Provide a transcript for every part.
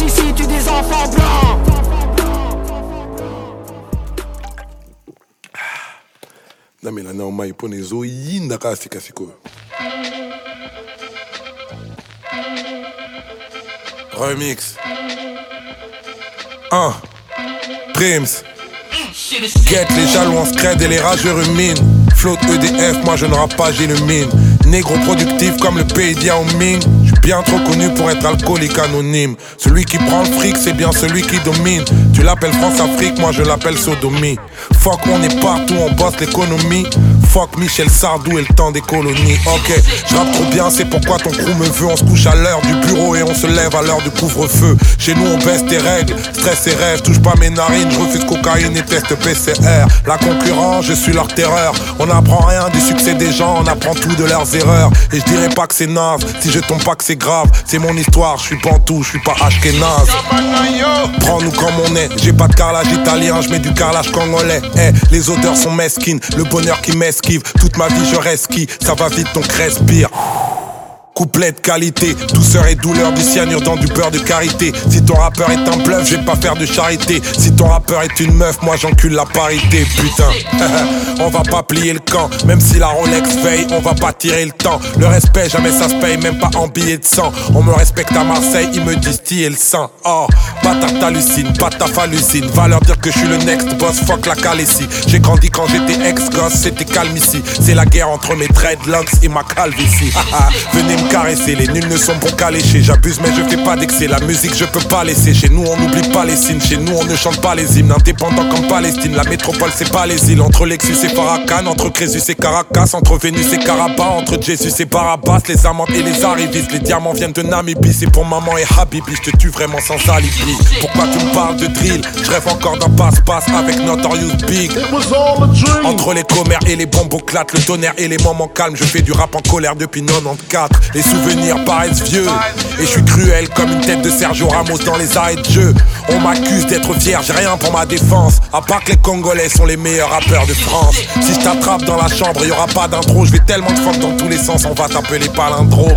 Police ici tue des enfants blancs? namela nao mai mpona ezoyinda kaka sikasikoyo remix. 1 Prims. Get les jaloux en scred et les rageux ruminent. Flotte EDF, moi je ne rappe pas, j'illumine Négro productif comme le pays Yao Ming bien trop connu pour être alcoolique anonyme. Celui qui prend le fric, c'est bien celui qui domine. Tu l'appelles France-Afrique, moi je l'appelle Sodomie. Fuck, on est partout, on bosse l'économie Fuck Michel Sardou et le temps des colonies. Ok, je trop bien, c'est pourquoi ton crew me veut. On se couche à l'heure du bureau et on se lève à l'heure du couvre-feu. Chez nous on baisse tes règles, stress et rêve Touche pas mes narines, je refuse cocaïne et test PCR La concurrence, je suis leur terreur. On n'apprend rien du succès des gens, on apprend tout de leurs erreurs. Et je dirais pas que c'est naze, si je tombe pas que c'est grave. C'est mon histoire, je suis pantou, je suis pas Ashkenaz Prends-nous comme on est, j'ai pas de carrelage italien, je mets du carrelage congolais. Eh, les odeurs sont mesquines, le bonheur qui Toute ma vie je resquille, ça va vite donc respire Couplet de qualité, douceur et douleur du cyanure dans du beurre de karité. Si ton rappeur est un bluff, je pas faire de charité. Si ton rappeur est une meuf, moi j'encule la parité, putain. on va pas plier le camp, même si la Rolex veille, on va pas tirer le temps. Le respect, jamais ça se paye, même pas en billets de sang. On me respecte à Marseille, ils me distillent le sang. Oh, bâtard t'hallucines, ta hallucine. Va leur dire que je suis le next boss, fuck la calessie. J'ai grandi quand j'étais ex-gosse, c'était calme ici. C'est la guerre entre mes dreadlocks et ma calvitie. Venez caresser, les nuls ne sont bons qu'à lécher. J'abuse, mais je fais pas d'excès. La musique, je peux pas laisser. Chez nous, on n'oublie pas les signes. Chez nous, on ne chante pas les hymnes. Indépendant comme Palestine. La métropole, c'est pas les îles. Entre Lexus et Farrakhan, entre Crésus et Caracas, entre Vénus et Caraba, entre Jésus et Barabbas, les amantes et les arrivistes. Les diamants viennent de Namibie. C'est pour maman et Habibi. Je te tue vraiment sans alibi. Pourquoi tu me parles de drill? Je rêve encore d'un passe-passe avec Notorious Big. Entre les commères et les bombes clates, le tonnerre et les moments calmes, je fais du rap en colère depuis 94. Les souvenirs paraissent vieux et je suis cruel comme une tête de Sergio Ramos dans les arrêts de jeu. On m'accuse d'être fier, j'ai rien pour ma défense. À part que les Congolais sont les meilleurs rappeurs de France. Si je t'attrape dans la chambre, y aura pas d'intro. Je vais tellement de fuck dans tous les sens, on va t'appeler palindrome.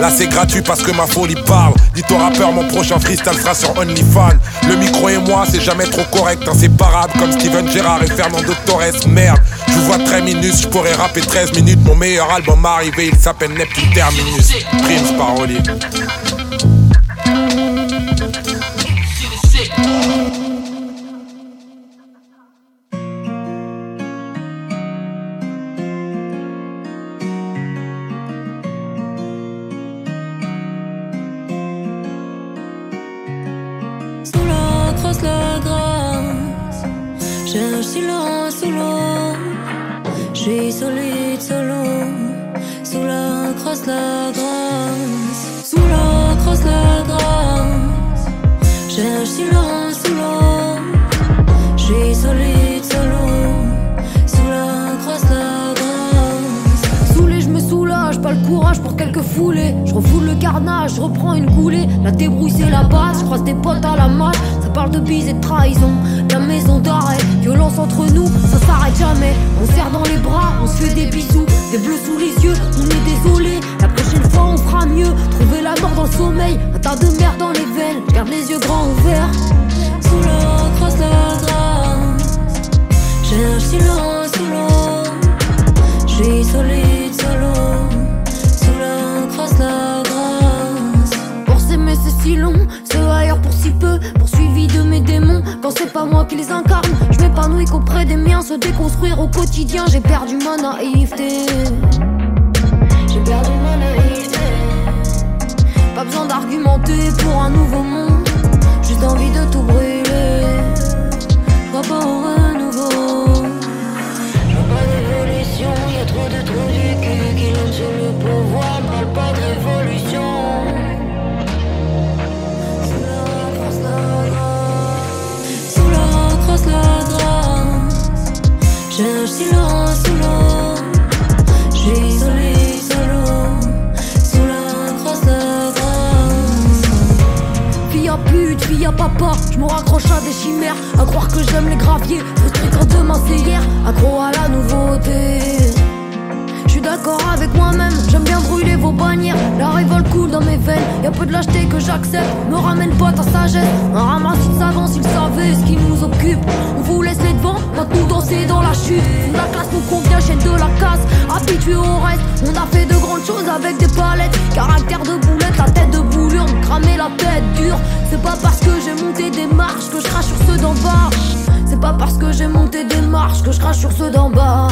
Là c'est gratuit parce que ma folie parle. Dis au rappeur, mon prochain freestyle sera sur OnlyFans. Le micro et moi, c'est jamais trop correct, inséparable comme Steven Gerrard et Fernando Torres. Merde, je vous vois très minus, je pourrais rapper 13 minutes. Mon meilleur album arrivé, il s'appelle Neptune Terminus. Prince Parolier. Crache sur ceux d'en bas.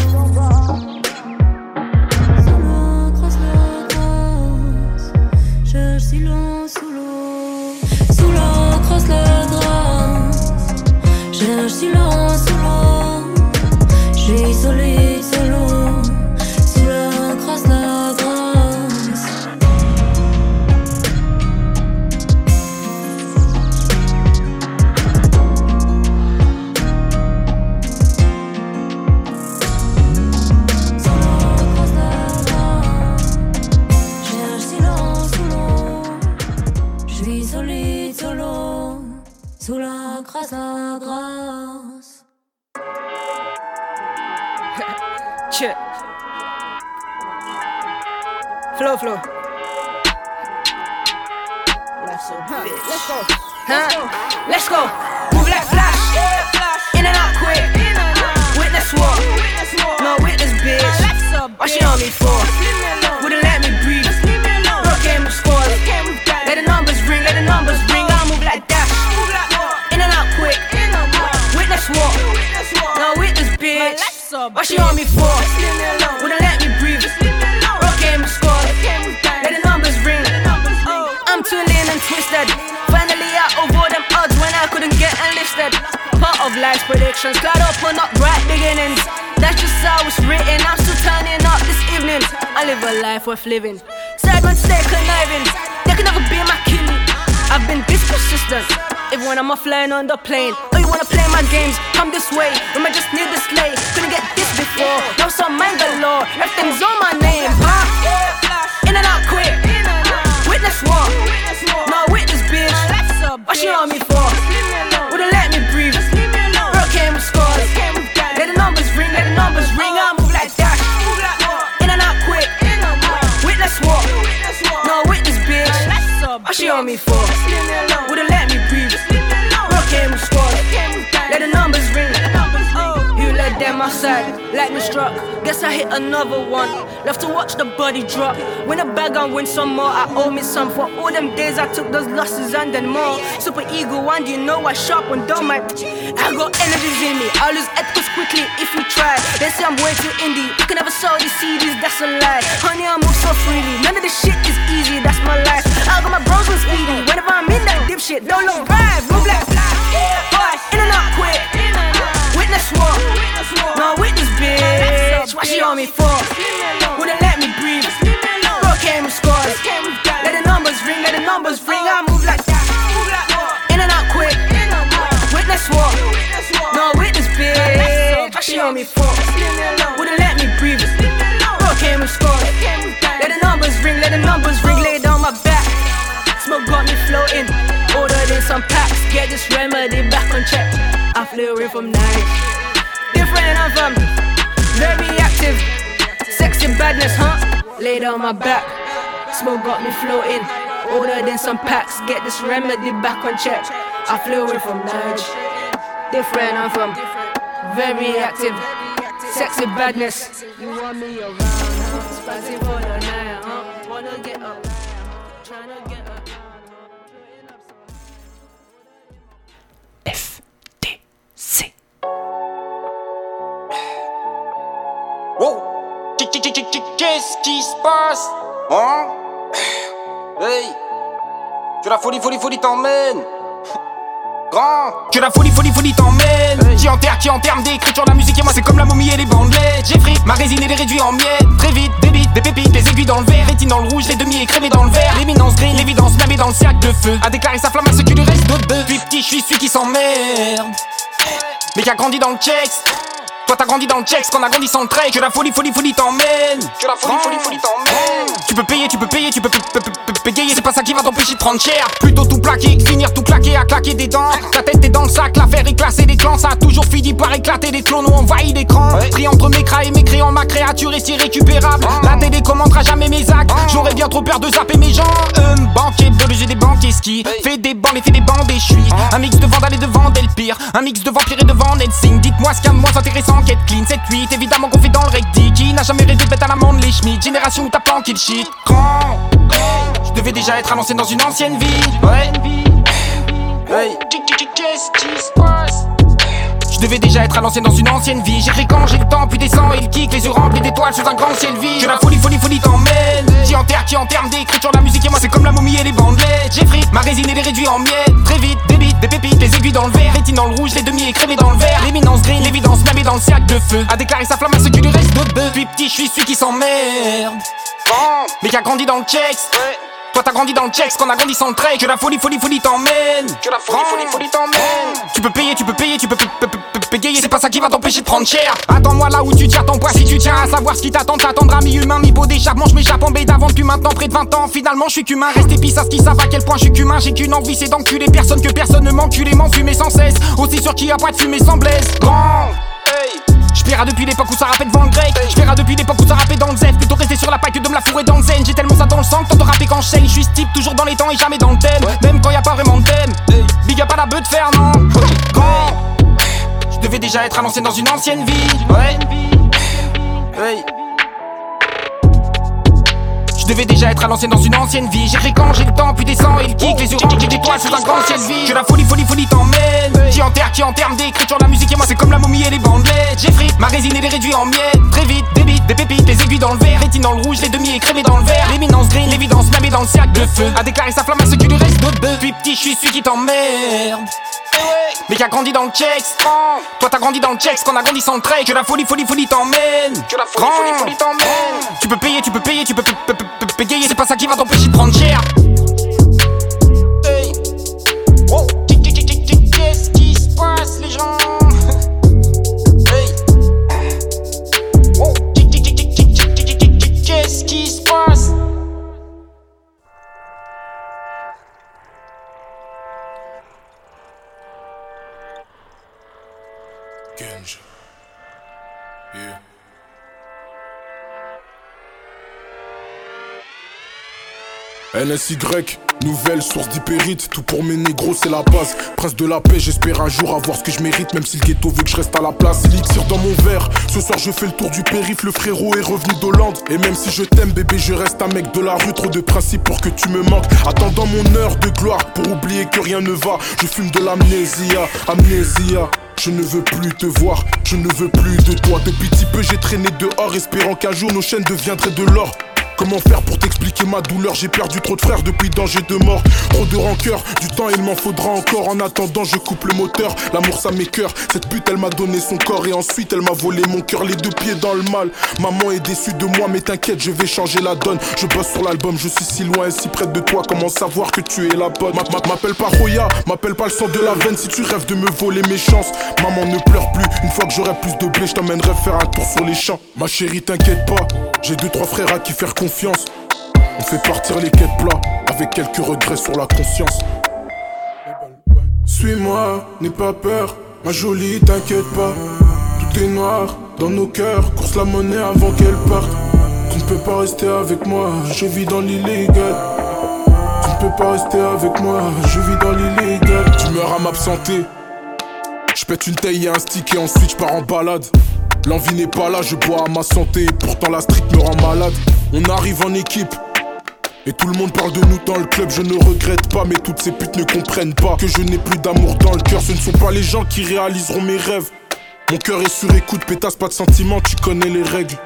Je suis solide solo. Sous la grâce, la grâce. Check. Flow, flow. Let's go. Huh? Let's go. Move like flash. In and out quick. Witness what? No witness, bitch. What she on me for? Wouldn't let Witness what? No witness, bitch. What she on me for? Wouldn't let me breathe. Rock game with scores. Let the numbers ring. Oh, I'm too lean and twisted. Finally out of all them odds when I couldn't get enlisted. Part of life's predictions, cloud up on up bright beginnings. That's just how it's written. I'm still turning up this evening. I live a life worth living. Sad ones stay conniving. They can never be my killing. I've been this persistent. If when I'm flying on the plane, oh you wanna play my games? Come this way. When I just need the slay. Couldn't get this before. Now some man galore. Everything's on my name, huh? In and out quick. Witness what? No witness, bitch. What she on me for? What she on me for? Wouldn't let me breathe. Them outside, lightning struck. Guess I hit another one. Left to watch the body drop. Win a bag and win some more. I owe me some for all them days I took those losses and then more. Super ego, do you know I sharp and dumb? I, I got energies in me. I lose ethicals quickly if you try. They say I'm way too indie. You can never sell these CDs, that's a lie. Honey, I move so freely. None of this shit is easy, that's my life. I got my bros on speedy. Whenever I'm in that dipshit, don't look right. Move like Boy, in and out quick. Witness what? No witness, bitch. What she on me for? Wouldn't let me breathe. Rock came with scores. Let the numbers ring, let the numbers ring. I move like that. In and out quick. Witness what? No witness, bitch. What she on me for? Wouldn't let me breathe. Rock came with scores. Let the numbers ring, let the numbers ring. Lay down my back. Smoke got me floating. Ordered in some packs. Get this remedy back on check. I flew in from night. Different anthem. Very active. Sexy badness, huh? Lay down my back. Smoke got me floating. Ordered in some packs. Get this remedy back on check. I flew in from night. Different anthem. Very active. Sexy badness. You want me around, huh? Spicy Qu'est-ce qui se passe Hein Hey Que la folie, folie, folie t'emmène. Grand. Que la folie, folie, folie t'emmène. Qui enterre, qui enterre d'écriture la musique et moi c'est comme la momie et les bandelettes. J'ai pris ma résine et les réduits en miettes Très vite, des bites, des pépites, des aiguilles dans le verre. Rétine dans le rouge, les demi écrémés dans le verre. L'éminence grille, l'évidence blâmée dans le cercle de feu. A déclaré sa flamme à ce que lui reste de bœuf Depuis petit je suis celui qui s'emmerde. Mais qui a grandi dans le checks Toi t'as grandi dans le checks, qu'on a grandi sans le trait, que la folie, folie, folie t'emmène. Que la folie, folie, folie t'emmène. Tu peux payer, tu peux payer, tu peux payer, c'est pas ça qui va t'empêcher de prendre cher. Plutôt tout plaquer, finir tout claquer, à claquer des dents. Ta tête est dans le sac, l'affaire est classée des clans, ça a toujours fini par éclater des clones, on envahit l'écran. Tri entre mes cras et mes créants, ma créature est irrécupérable. La télé commandera jamais mes actes, j'aurais bien trop peur de zapper mes gens. Euh, banquier, j'ai des banquiers ski, fait des bandes et fait des bandes et je suis un mix de vandale et de le pire, un mix de vampire et de Dites-moi ce qu'il y a de moins intéressant qu'être clean, 7-8, évidemment qu'on fait dans le recti. Qui n'a jamais rêvé de bête à l'amende, les schmitt, génération où t'as planqué le shit. Grand, je devais déjà être annoncé dans une ancienne vie. Ouais. Hey. Qu'est-ce qui se passe? Je devais déjà être à l'ancienne dans une ancienne vie. J'ai quand j'ai le temps, puis descend et il kick, les yeux remplis d'étoiles sous un grand ciel vide. Que la folie, folie, folie t'emmène. Qui enterre, qui en d'écriture, la musique et moi c'est comme la momie et les bandelettes. Pris ma résine et les réduits en miettes. Très vite, des bites, des pépites, les aiguilles dans le verre. Rétine dans le rouge, les demi écrémés dans le verre. L'éminence green, l'évidence est dans le cercle de feu. A déclaré sa flamme à ce qui lui reste de bœuf. Puis petit, je suis celui qui s'emmerde. Mais qui a grandi dans le checks. Toi t'as grandi dans le checks, qu'on a grandi sans le trait, que la folie, folie, folie t'emmène. Que la folie, folie, folie t'emmène. Tu peux payer, tu peux payer, tu peux payer, c'est pas ça qui va t'empêcher de prendre cher. Attends-moi là où tu tiens ton poids, si tu tiens à savoir ce qui t'attend, t'attendra mi-humain, mi-beau d'échappement. Je m'échappe en baie d'avant depuis maintenant près de 20 ans. Finalement, je suis qu'humain, reste épice à ce qui savent à quel point je suis qu'humain. J'ai qu'une envie, c'est d'enculer personne, que personne ne m'encule m'enfumer sans cesse. Aussi sûr qu'il y a pas de fumée sans blesse. Grand, hey. J'paiera depuis l'époque où ça rappait devant le grec. J'paiera depuis l'époque où ça rappait dans le Z. Plutôt rester sur la paille que de me la fourrer dans le zen. J'ai tellement ça dans le sang que de rapper quand je Je suis type toujours dans les temps et jamais dans le thème. Même quand y a pas vraiment de thème. Big up à la beuh de fer, non. Grand. Je devais déjà être annoncé dans une ancienne vie. Ouais. Je devais déjà être à l'ancienne dans une ancienne vie. J'ai quand j'ai le temps, puis descend et le kick. Les yeux remplis d'étoiles sous un grand ciel vide. Que la folie, folie, folie t'emmène. Qui enterre, qui en termes d'écriture, la musique et moi c'est comme la momie et les bandelettes. J'ai frit ma résine et les réduits en miettes. Très vite, des bites, des pépites, des aiguilles dans le verre. Rétine dans le rouge, les demi écrémés dans le verre. L'éminence green, l'évidence est dans le cercle de feu. A déclaré sa flamme à ce qui lui reste de bœuf. Puis petit, je suis celui qui t'emmerde. Mais qui a grandi dans le checks Toi t'as grandi dans le checks qu'on a grandi sans le trait. Que la folie folie folie t'emmène. Que la folie folie folie t'emmène. Tu peux payer tu peux payer tu peux payer. C'est pas ça qui va t'empêcher de prendre cher NSY, nouvelle source d'hypérite, tout pour mes négros c'est la base. Prince de la paix, j'espère un jour avoir ce que je mérite, même si le ghetto veut que je reste à la place. Elixir dans mon verre, ce soir je fais le tour du périph', le frérot est revenu d'Hollande. Et même si je t'aime bébé, je reste un mec de la rue, trop de principes pour que tu me manques. Attendant mon heure de gloire pour oublier que rien ne va, je fume de l'amnésia, amnésia. Je ne veux plus te voir, je ne veux plus de toi. Depuis petit peu, j'ai traîné dehors, espérant qu'un jour nos chaînes deviendraient de l'or. Comment faire pour t'expliquer ma douleur? J'ai perdu trop de frères depuis danger de mort. Trop de rancœur, du temps il m'en faudra encore. En attendant je coupe le moteur, l'amour ça m'écœure. Cette pute elle m'a donné son corps et ensuite elle m'a volé mon cœur. Les deux pieds dans le mal, maman est déçue de moi Mais t'inquiète je vais changer la donne. Je bosse sur l'album, je suis si loin et si près de toi. Comment savoir que tu es la bonne? M'appelle pas Roya, m'appelle pas le sang de la veine. Si tu rêves de me voler mes chances Maman ne pleure plus, une fois que j'aurai plus de blé Je t'emmènerai faire un tour sur les champs. Ma chérie t'inquiète pas, j'ai deux trois frères à qui faire On fait partir les quêtes plats avec quelques regrets sur la conscience. Suis-moi, n'aie pas peur, ma jolie, t'inquiète pas. Tout est noir dans nos cœurs, course la monnaie avant qu'elle parte. Tu ne peux pas rester avec moi, je vis dans l'illégal. Tu ne peux pas rester avec moi, je vis dans l'illégal. Tu meurs à m'absenter. Je pète une taille et un stick et ensuite je pars en balade. L'envie n'est pas là, je bois à ma santé, pourtant la street me rend malade. On arrive en équipe. Et tout le monde parle de nous dans le club, je ne regrette pas, mais toutes ces putes ne comprennent pas que je n'ai plus d'amour dans le cœur. Ce ne sont pas les gens qui réaliseront mes rêves. Mon cœur est sur écoute, pétasse pas de sentiments, tu connais les règles.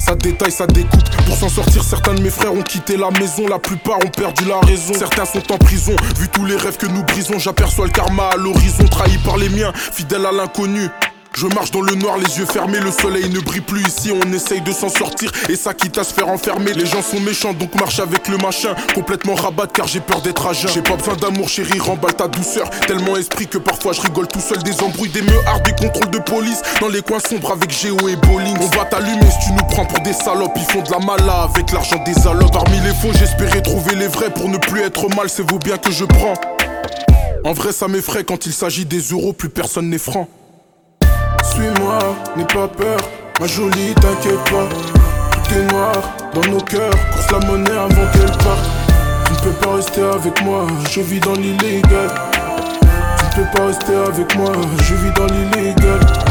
Ça détaille, ça découpe. Pour s'en sortir, certains de mes frères ont quitté la maison. La plupart ont perdu la raison. Certains sont en prison. Vu tous les rêves que nous brisons, j'aperçois le karma à l'horizon. Trahi par les miens, fidèle à l'inconnu. Je marche dans le noir, les yeux fermés, le soleil ne brille plus ici. On essaye de s'en sortir et ça quitte à se faire enfermer. Les gens sont méchants, donc marche avec le machin. Complètement rabat car j'ai peur d'être à jeun. J'ai pas besoin d'amour, chérie, remballe ta douceur. Tellement esprit que parfois je rigole tout seul. Des embrouilles, des meuhards, des contrôles de police. Dans les coins sombres avec Géo et Bowling. On va t'allumer si tu nous prends pour des salopes. Ils font de la mala avec l'argent des allocs. Parmi les faux, j'espérais trouver les vrais pour ne plus être mal. C'est vous bien que je prends. En vrai, ça m'effraie quand il s'agit des euros, plus personne n'est franc. N'aie pas peur, ma jolie, t'inquiète pas. Tout est noir dans nos cœurs, course la monnaie avant qu'elle parte. Tu ne peux pas rester avec moi, je vis dans l'illégal. Tu ne peux pas rester avec moi, je vis dans l'illégal.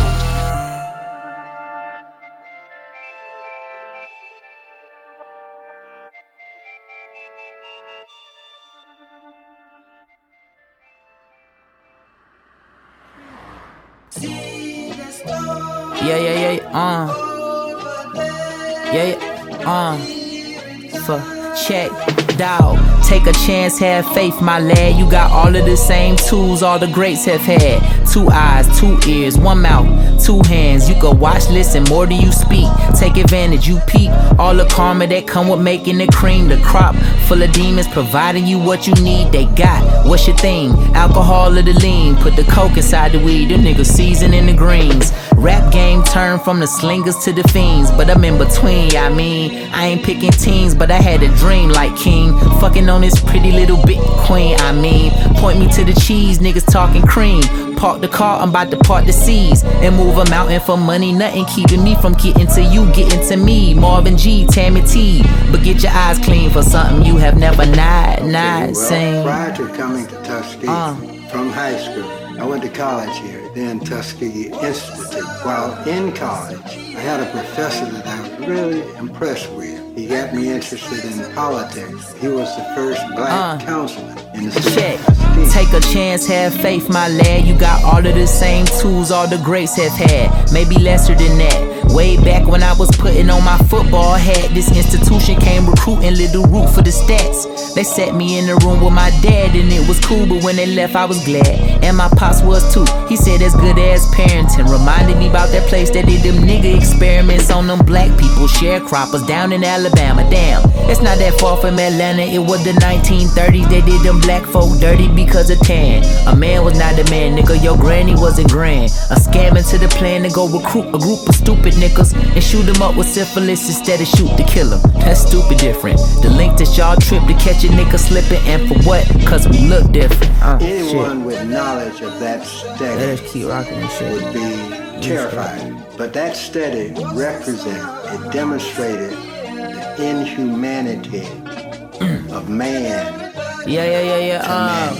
Uh. For check, dog. Take a chance, have faith, my lad. You got all of the same tools all the greats have had. Two eyes, two ears, one mouth, two hands. You can watch, listen more than you speak. Take advantage, you peep. All the karma that come with making the cream. The crop full of demons providing you what you need. They got what's your thing? Alcohol or the lean. Put the coke inside the weed. Them niggas seasoning the greens. Rap game turned from the slingers to the fiends. But I'm in between, I mean. I ain't picking teams, but I had a dream like King. Fucking on this pretty little bit queen, I mean. Point me to the cheese, niggas talking cream. Park the car, I'm about to part the seas. And move a mountain for money, nothing keeping me from getting to you, getting to me. Marvin G, Tammy T. But get your eyes clean for something you have never not, not well, seen. Prior to coming to Tuskegee Uh. from high school, I went to college here, then Tuskegee Institute. While in college, I had a professor that I was really impressed with. He got me interested in politics. He was the first black Uh. councilman in the city Check. Take a chance, have faith, my lad. You got all of the same tools all the greats have had. Maybe lesser than that. Way back when I was putting on my football hat, this institution came recruiting little root for the stats. They set me in the room with my dad, and it was cool, but when they left, I was glad. And my pops was too. He said that's good as parenting. Reminded me about that place that did them nigga experiments on them black people, sharecroppers down in Alabama. Damn, it's not that far from Atlanta. It was the 1930s. They did them black folk dirty because of tan. A man was not a man, nigga. Your granny wasn't grand. A scam into the plan to go recruit a group of stupid niggas and shoot them up with syphilis instead of shoot to kill them. That's stupid different. The link that y'all trip to catch a nigga slipping, and for what? Cause we look different. Uh, Anyone shit. with knowledge of that study Let us keep rocking shit. would be terrified. But that study represents it demonstrated the inhumanity of man Yeah, yeah, yeah, yeah. Uh,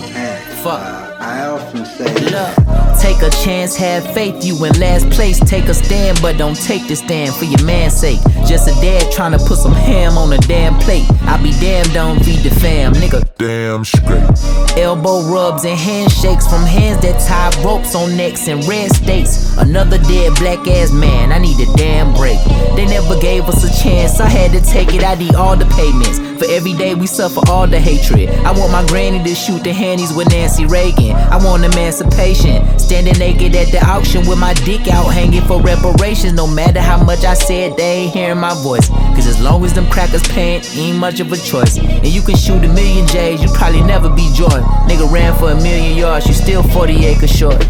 fuck. I often say, Look, take a chance, have faith. You in last place, take a stand, but don't take the stand for your man's sake. Just a dad trying to put some ham on a damn plate. I be damned, don't feed the fam, nigga. Damn straight. Elbow rubs and handshakes from hands that tie ropes on necks in red states. Another dead black ass man, I need a damn break. They never gave us a chance, I had to take it. I need all the payments. For every day we suffer all the hatred. I want my granny to shoot the handies with Nancy Reagan. I want emancipation. Standing naked at the auction with my dick out hanging for reparations. No matter how much I said, they ain't hearing my voice. Cause as long as them crackers paying, ain't much of a choice. And you can shoot a million J's, you probably never be joy. Nigga ran for a million yards, you still 40 acres short.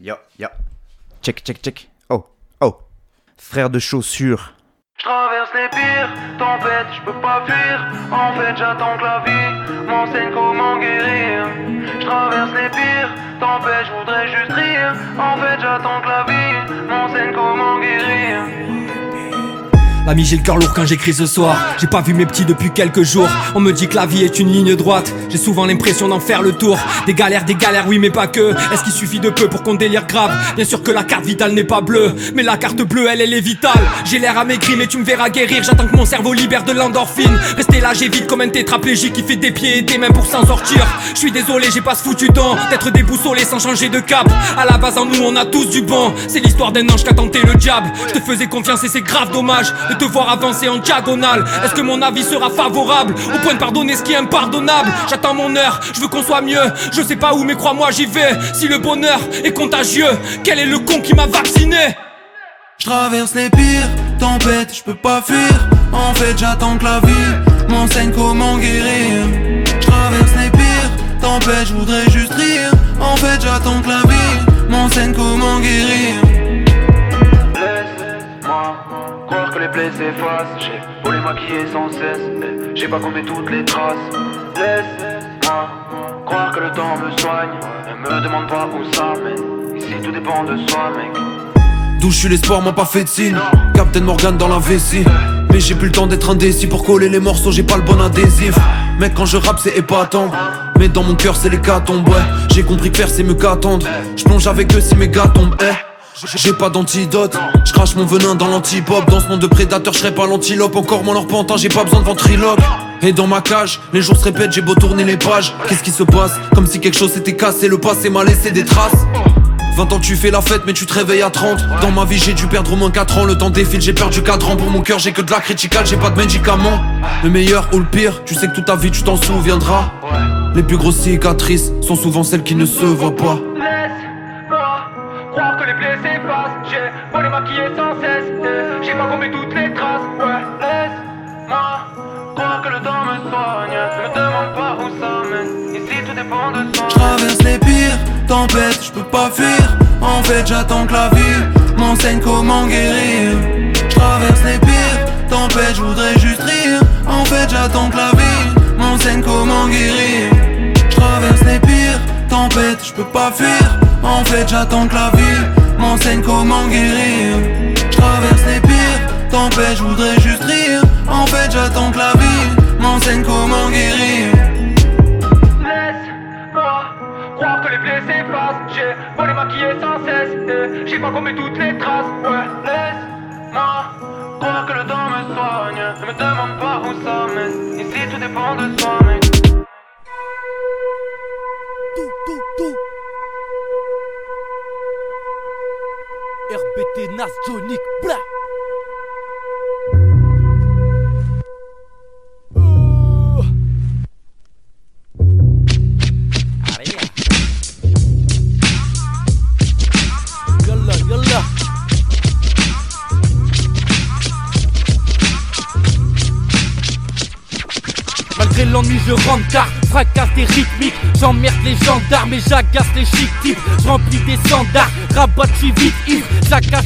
Yo, yo. Check, check, check. Oh, oh. Frère de chaussures. Je traverse les pires tempêtes, je peux pas fuir. En fait, j'attends que la vie m'enseigne comment guérir. Je traverse les pires tempêtes, je voudrais juste rire. En fait, j'attends que la vie m'enseigne comment guérir. L'ami j'ai le cœur lourd quand j'écris ce soir. J'ai pas vu mes petits depuis quelques jours. On me dit que la vie est une ligne droite. J'ai souvent l'impression d'en faire le tour. Des galères, des galères, oui mais pas que. Est-ce qu'il suffit de peu pour qu'on délire grave? Bien sûr que la carte vitale n'est pas bleue. Mais la carte bleue elle, elle est vitale. J'ai l'air amaigri mais tu me verras guérir. J'attends que mon cerveau libère de l'endorphine. Rester là j'évite comme un tétraplégique Qui fait des pieds et des mains pour s'en sortir. Je suis désolé j'ai pas ce foutu temps D'être déboussolé sans changer de cap. À la base en nous on a tous du bon. C'est l'histoire d'un ange qui a tenté le diable. Je te faisais confiance et c'est grave dommage De voir avancer en diagonale. Est-ce que mon avis sera favorable Au point de pardonner ce qui est impardonnable? J'attends mon heure, je veux qu'on soit mieux. Je sais pas où, mais crois-moi, j'y vais. Si le bonheur est contagieux, quel est le con qui m'a vacciné? Je traverse les pires tempêtes, je peux pas fuir. En fait, j'attends que la vie m'enseigne comment guérir. Je traverse les pires tempêtes, je voudrais juste rire. En fait, j'attends que la vie m'enseigne comment guérir. Croire que les plaies s'effacent. J'ai beau les maquiller sans cesse. eh, J'ai pas compté toutes les traces. Laisse-moi croire que le temps me soigne. Ne me demande pas où ça mène. Ici tout dépend de soi, mec. D'où je suis l'espoir, m'a pas fait de signe. Captain Morgan dans la vessie. Mais j'ai plus le temps d'être indécis pour coller les morceaux, j'ai pas le bon adhésif. Mec, quand je rappe, c'est épatant. Mais dans mon cœur, c'est les tombent ouais. J'ai compris que faire, c'est mieux qu'attendre. Je plonge avec eux si mes gars tombent, eh. J'ai pas d'antidote, je crache mon venin dans l'antipop Dans ce monde de prédateurs, je serais pas l'antilope. Encore moins leur pantin, j'ai pas besoin de ventriloque. Et dans ma cage, les jours se répètent, j'ai beau tourner les pages. Qu'est-ce qui se passe? Comme si quelque chose s'était cassé, le passé m'a laissé des traces. 20 ans tu fais la fête mais tu te réveilles à 30 Dans ma vie j'ai dû perdre au moins 4 ans. Le temps défile j'ai perdu 4 ans. Pour mon cœur j'ai que de la criticale J'ai pas de médicaments. Le meilleur ou le pire Tu sais que toute ta vie tu t'en souviendras. Les plus grosses cicatrices Sont souvent celles qui ne se voient pas croire que les plaies s'effacent. J'ai beau les maquiller sans cesse. eh, J'ai pas compté toutes les traces. Ouais, laisse-moi croire que le temps me soigne. Ne me demande pas où ça mène. Ici tout dépend de soi. Je traverse les pires tempêtes, je peux pas fuir. En fait, j'attends que la vie m'enseigne comment guérir. Je traverse les pires tempêtes, je voudrais juste rire. En fait, j'attends que la vie m'enseigne comment guérir. Je traverse les pires tempêtes, je peux pas fuir. En fait, j'attends que la vie m'enseigne comment guérir. Je traverse les pires tempêtes, je voudrais juste rire. En fait, j'attends que la vie m'enseigne comment guérir. Laisse-moi croire que les plaies s'effacent. J'ai beau les maquiller sans cesse. eh, J'ai pas compté toutes les traces. Ouais, laisse-moi croire que le temps me soigne. Ne me demande pas où ça mène. Ici tout dépend de soi, Yalla, yalla Malgré l'ennui je rentre tard Fracasse des rythmiques. J'emmerde les gendarmes et j'agace les chic types. Remplis des standards Rabat suis vite ivre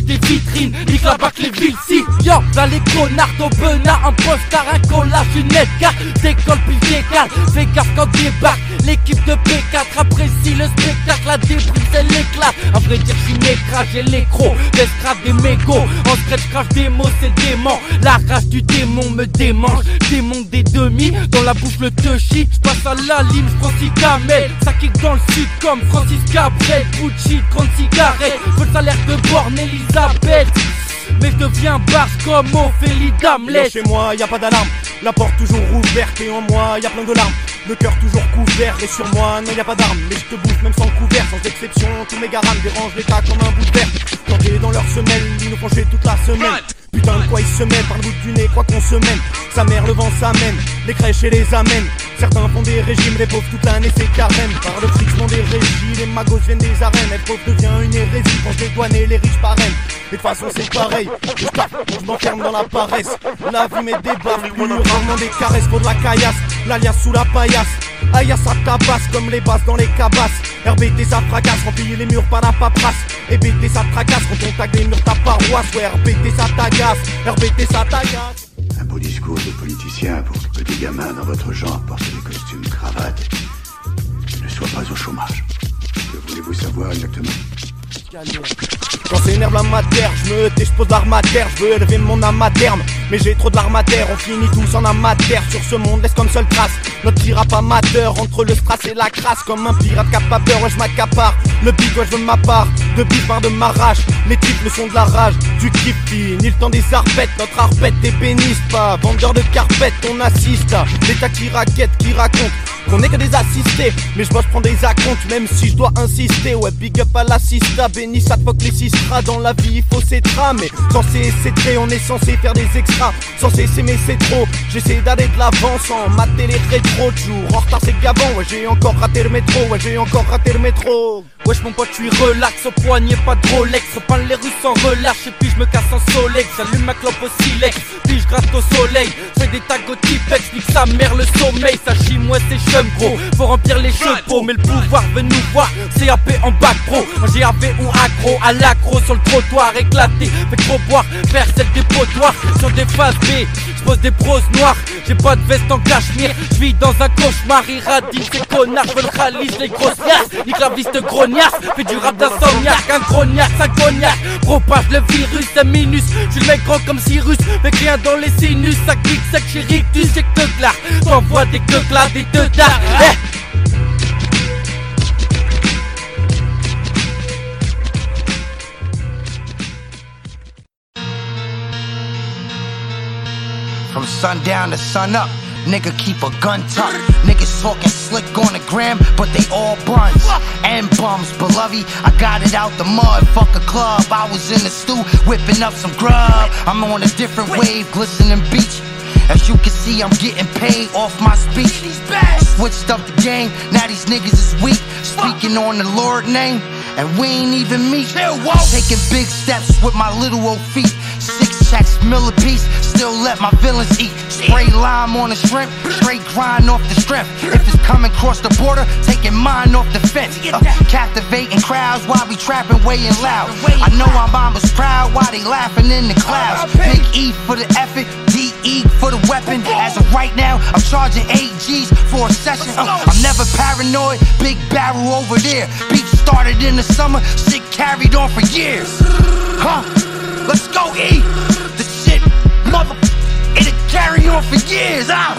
des vitrines Nique la les villes si. Yo là les connards au benard Un postard un collage une carte Décolle puis décale Fais gaffe quand débarque L'équipe de P4 apprécie le spectacle La débris c'est l'éclat. À vrai dire je suis mécra J'ai l'écro. L'estrade des mégots En stretch crache des mots c'est dément. La rage du démon me démange Démon des demi. Dans la bouche le touchy Je passe à la ligne six gamelles Ça kick dans le sud comme Francis Cabrel Gucci 30 cigarettes Veux le salaire de Borne Elisabeth mais je deviens barge comme Ophélie Damlet Chez moi, y a pas d'alarme. La porte toujours ouverte et en moi, y a plein de larmes. Le cœur toujours couvert et sur moi, non y a pas d'armes. Mais je te bouffe même sans couvert, sans exception. Tous mes garames dérangent l'état comme un bout de verre. Plantés dans leur semelle, ils nous jouer toute la semaine. Putain de quoi ils se mettent par le bout du nez, quoi qu'on se mène. Sa mère le vent s'amène, les crèches et les amènent. Certains font des régimes, les pauvres toute l'année c'est carême. Par le fric des régies, les magos viennent des arènes. Être pauvre devient une hérésie quand les et les riches parrainent. Mais de façon c'est pareil, je taffe, je m'enferme dans la paresse. La vie met des baffes, rarement des caresses pour de la caillasse. L'alias sous la paillasse. Aïe, ça tabasse comme les basses dans les cabasses. RBT ça fracasse, remplit les murs par la paperasse. Et BT ça tracasse quand on les murs ta paroisse. Ouais, RBT ça t'agace, RBT ça t'agace. Un beau discours de politicien pour que des gamins dans votre genre portent des costumes cravates ne soient pas au chômage. Que voulez-vous savoir exactement? Quand s'énerve la matière, je me tais, je je veux élever mon âme. Mais j'ai trop de on finit tous en amateur sur ce monde, laisse comme seule trace. Notre rap amateur, entre le strass et la crasse, comme un pirate cap à peur, ouais, je m'accapare. Le beat, ouais, je veux ma part, de bif par de m'arrache. Les types, le son de la rage, du kiff, ni le temps des arpettes, notre arpette ébéniste, pas vendeur de carpette, on assiste. à L'état qui raquette, qui raconte qu'on est que des assistés, mais je bosse prends des acomptes, même si je dois insister. Ouais, big up à l'assista, béni ça te fuck les dans la vie, il faut s'étramer. Censé s'étrer, on est censé faire des extras. Censé s'aimer, c'est trop. J'essaie d'aller de l'avant sans mater les rétro de jour. En retard, c'est gavant, ouais, j'ai encore raté le métro, ouais, j'ai encore raté le métro. Wesh mon pote, tu relax au poignet, pas de Rolex. Repeins les rues sans relâche et puis je me casse en soleil. J'allume ma clope au silex, puis je gratte au soleil. Fais des tags au typex, nique sa mère le sommeil. Ça chie moi c'est chum gros. Faut remplir les chevaux, mais le pouvoir veut nous voir. CAP en bac pro, en GAV ou accro. À l'accro sur le trottoir, éclaté. Fait trop boire, celle des potoirs. Sur des phases B, j'pose des proses noires. J'ai pas de veste en cachemire, j'vis dans un cauchemar. Irradie, ces connards veulent ralice les grosses liasses. Nique la vis de grognasse, fais du rap d'insomniaque. Un grognac, un cognac, propage le virus, un minus. J'suis le mec gros comme Cyrus, mais rien dans les sinus. Ça clique, ça chez rictus, j'ai que là. T'envoies des que là, des deux dards. Eh From sundown to sun up, nigga keep a gun tuck. Niggas talking slick on the gram, but they all bruns and bums. Beloved, I got it out the mud. Fuck a club, I was in the stew whipping up some grub. I'm on a different wave, glistening beach. As you can see, I'm getting paid off my speech. Switched up the game, now these niggas is weak. Speaking on the Lord name, and we ain't even meet. Taking big steps with my little old feet. Six checks, mill a piece, still let my villains eat. Spray lime on the shrimp, straight grind off the strength. If it's coming across the border, taking mine off the fence. Uh, captivating crowds while we trapping, weighing loud. I know our mama's proud while they laughing in the clouds. Big E for the effort, DE for the weapon. As of right now, I'm charging 8 G's for a session. Uh, I'm never paranoid, big barrel over there. Beat started in the summer, shit carried on for years. Huh? Let's go E! Mother, it'll carry on for years. Ah!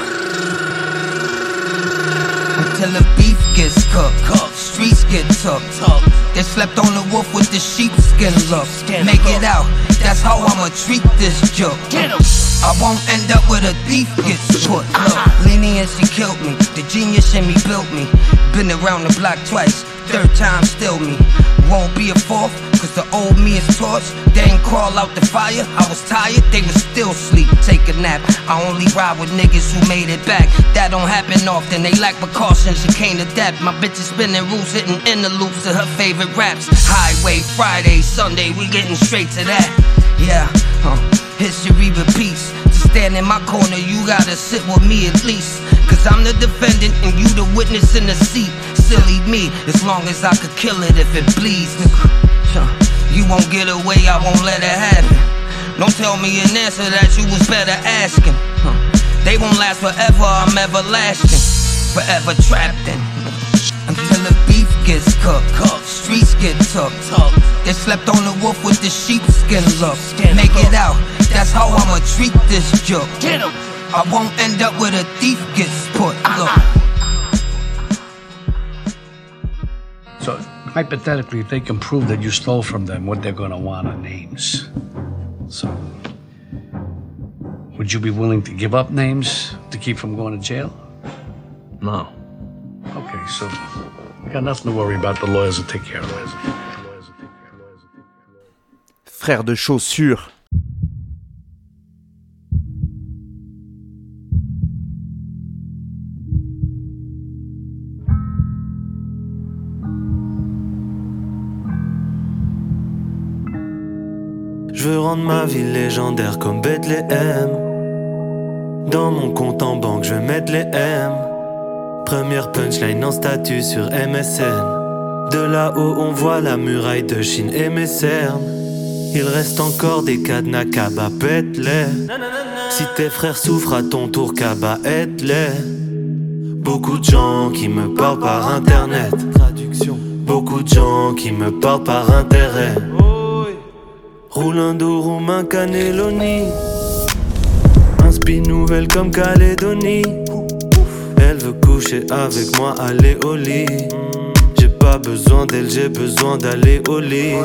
Until the beef gets cooked, cooked. streets get took, took. They slept on the wolf with the sheepskin look. Make it out, that's how I'ma treat this joke. I won't end up with a thief gets put. Look, leniency killed me. The genius in me built me. Been around the block twice, third time still me. Won't be a fourth, cause the old me is torched. They ain't crawl out the fire. I was tired, they was still sleep. Take a nap. I only ride with niggas who made it back. That don't happen often. They lack precautions, you can't adapt. My bitch is spinning rules, hitting in the loops of her favorite raps. Highway, Friday, Sunday, we getting straight to that. Yeah, huh. History repeats. To stand in my corner, you gotta sit with me at least. Cause I'm the defendant and you the witness in the seat. Silly me, as long as I could kill it if it bleeds. Huh. You won't get away, I won't let it happen. Don't tell me an answer that you was better asking. Huh. They won't last forever, I'm everlasting. Forever trapped in. Until the beef gets cooked, cooked. streets get took, took. They slept on the wolf with the sheepskin look. Make it out, that's how I'ma treat this joke. I won't end up with a thief gets put. Look. So, hypothetically, if they can prove that you stole from them, what they're gonna want are names. So, would you be willing to give up names to keep from going to jail? No. Okay, so we got nothing to worry about. The lawyers will take care of it. Frère de chaussures. Je veux rendre ma ville légendaire comme Bethléem. Dans mon compte en banque, je vais mettre les M. Première punchline en statut sur MSN. De là-haut, on voit la muraille de Chine et mes cernes. Il reste encore des cadenas Kaba, pète-les. Si tes frères souffrent à ton tour, Kaba, aide-les. Beaucoup de gens qui me parlent par internet. Beaucoup de gens qui me parlent par intérêt. Roulando, roumain, Caneloni. Un spin nouvelle comme Calédonie. Elle veut coucher avec moi, aller au lit. J'ai pas besoin d'elle, j'ai besoin d'aller au lit.